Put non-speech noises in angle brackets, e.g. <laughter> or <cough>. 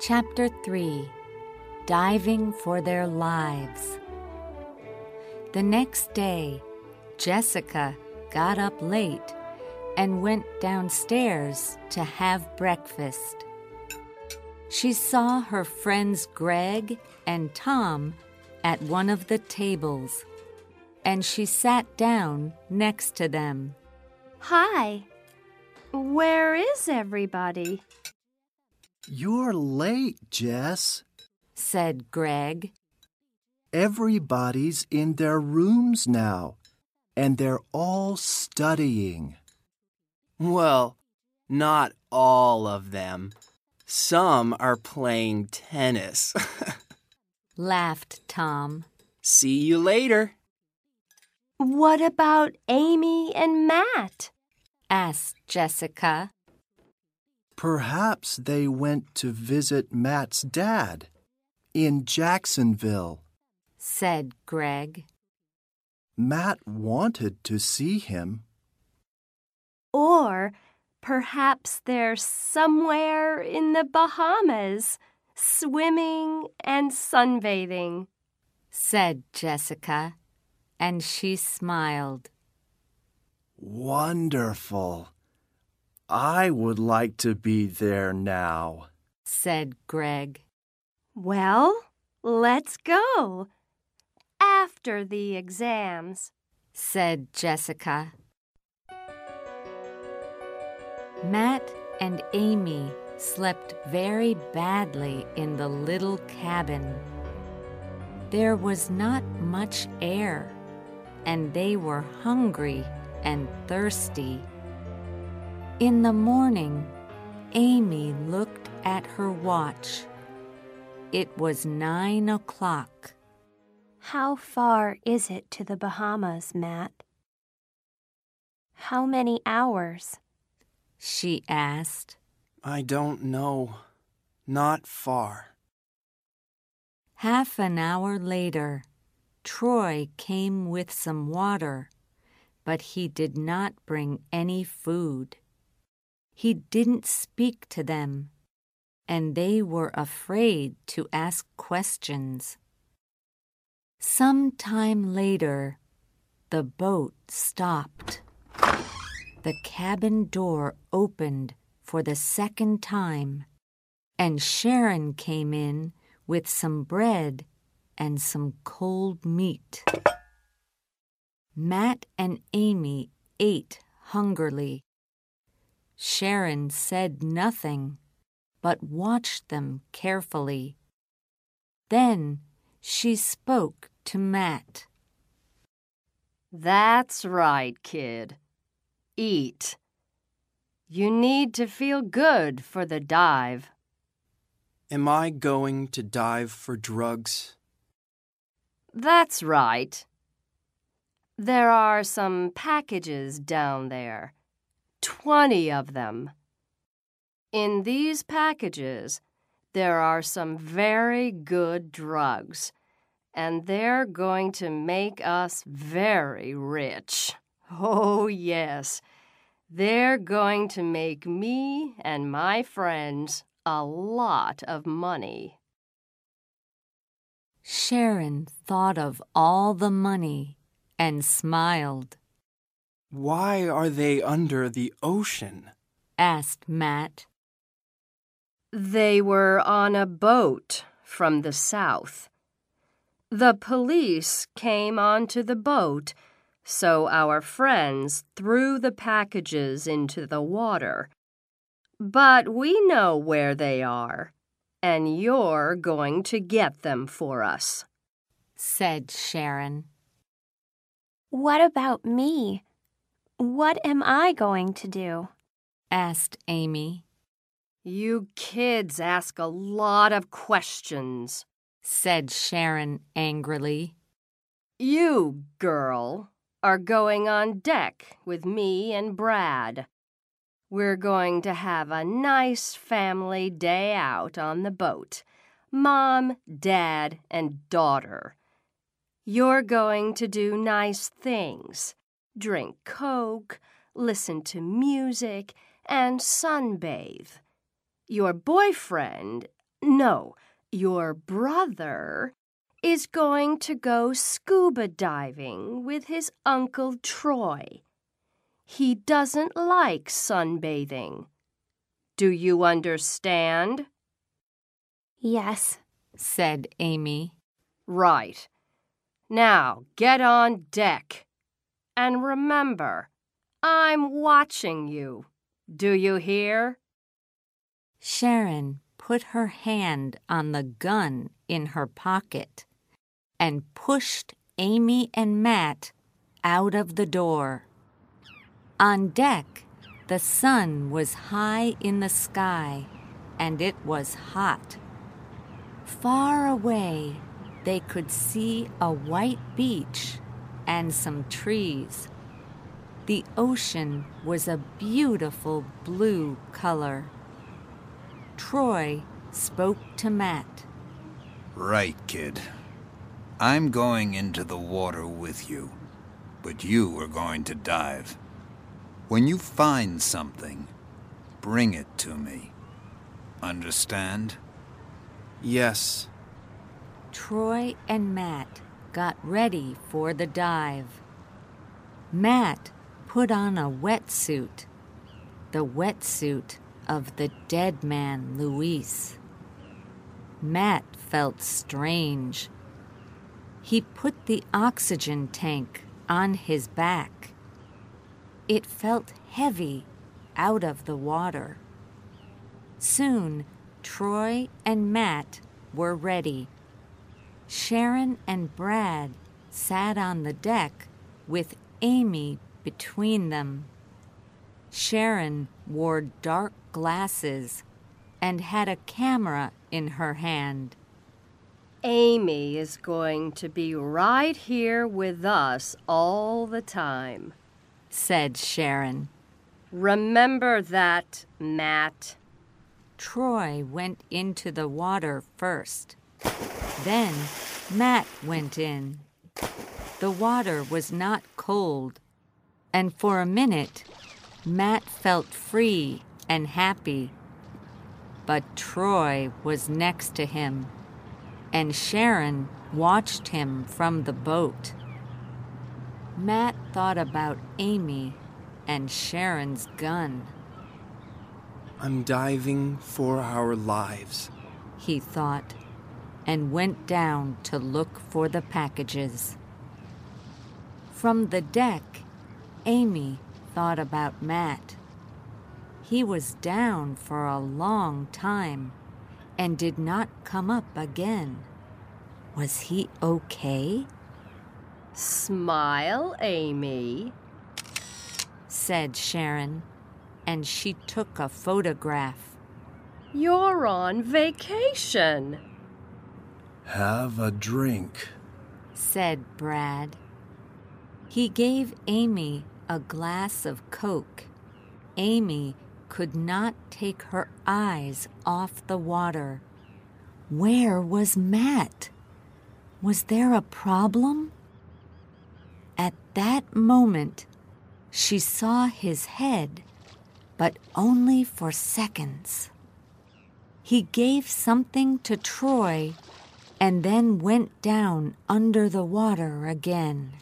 Chapter 3 Diving for Their Lives. The next day, Jessica got up late and went downstairs to have breakfast. She saw her friends Greg and Tom at one of the tables, and she sat down next to them. Hi. Where is everybody? You're late, Jess. said Greg. Everybody's in their rooms now, and they're all studying. Well, not all of them. Some are playing tennis. <laughs> laughed Tom. See you later. What about Amy and Matt? asked Jessica. Perhaps they went to visit Matt's dad in Jacksonville. said Greg. Matt wanted to see him. Or perhaps they're somewhere in the Bahamas, swimming and sunbathing. said Jessica, and she smiled. Wonderful. I would like to be there now. said Greg. Well, let's go. After the exams. said Jessica. Matt and Amy slept very badly in the little cabin. There was not much air, and they were hungry and thirsty. In the morning, Amy looked at her watch. It was nine o'clock. How far is it to the Bahamas, Matt? How many hours? She asked. I don't know. Not far. Half an hour later, Troy came with some water, but he did not bring any food. He didn't speak to them, and they were afraid to ask questions. Some time later, the boat stopped. The cabin door opened for the second time, and Sharon came in with some bread and some cold meat. Matt and Amy ate hungrily. Sharon said nothing, but watched them carefully. Then she spoke to Matt. That's right, kid. Eat. You need to feel good for the dive. Am I going to dive for drugs? That's right. There are some packages down there. Twenty of them. In these packages, there are some very good drugs, and they're going to make us very rich. Oh, yes. They're going to make me and my friends a lot of money. Sharon thought of all the money and smiled, Why are they under the ocean? asked Matt. They were on a boat from the south. The police came onto the boat, so our friends threw the packages into the water. But we know where they are, and you're going to get them for us. said Sharon. What about me? What am I going to do? asked Amy, You kids ask a lot of questions. said Sharon angrily. You, girl, are going on deck with me and Brad. We're going to have a nice family day out on the boat. Mom, Dad, and daughter. You're going to do nice things. Drink Coke, listen to music, and sunbathe. Your boyfriend, No, your brother is going to go scuba diving with his Uncle Troy. He doesn't like sunbathing. Do you understand? Yes. said Amy. Right. Now get on deck. And remember, I'm watching you. Do you hear? Sharon put her hand on the gun in her pocket and pushed Amy and Matt out of the door. On deck, the sun was high in the sky and it was hot. Far away, they could see a white beach and some trees. The ocean was a beautiful blue color. Troy spoke to Matt. Right, kid. I'm going into the water with you, but you are going to dive. When you find something, bring it to me. Understand? Yes. Troy and Matt got ready for the dive. Matt put on a wetsuit, the wetsuit of the dead man, Luis. Matt felt strange. He put the oxygen tank on his back. It felt heavy out of the water. Soon, Troy and Matt were ready. Sharon and Brad sat on the deck with Amy between them. Sharon wore dark glasses and had a camera in her hand. Amy is going to be right here with us all the time. said Sharon. Remember that, Matt. Troy went into the water first. Then Matt went in. The water was not cold, and for a minute, Matt felt free and happy. But Troy was next to him, and Sharon watched him from the boat. Matt thought about Amy and Sharon's gun. I'm diving for our lives. he thought, and went down to look for the packages. From the deck, Amy thought about Matt. He was down for a long time and did not come up again. Was he okay? Smile, Amy. said Sharon, and she took a photograph. You're on vacation. Have a drink. said Brad. He gave Amy a glass of Coke. Amy could not take her eyes off the water. Where was Matt? Was there a problem? At that moment, she saw his head, but only for seconds. He gave something to Troy and then went down under the water again.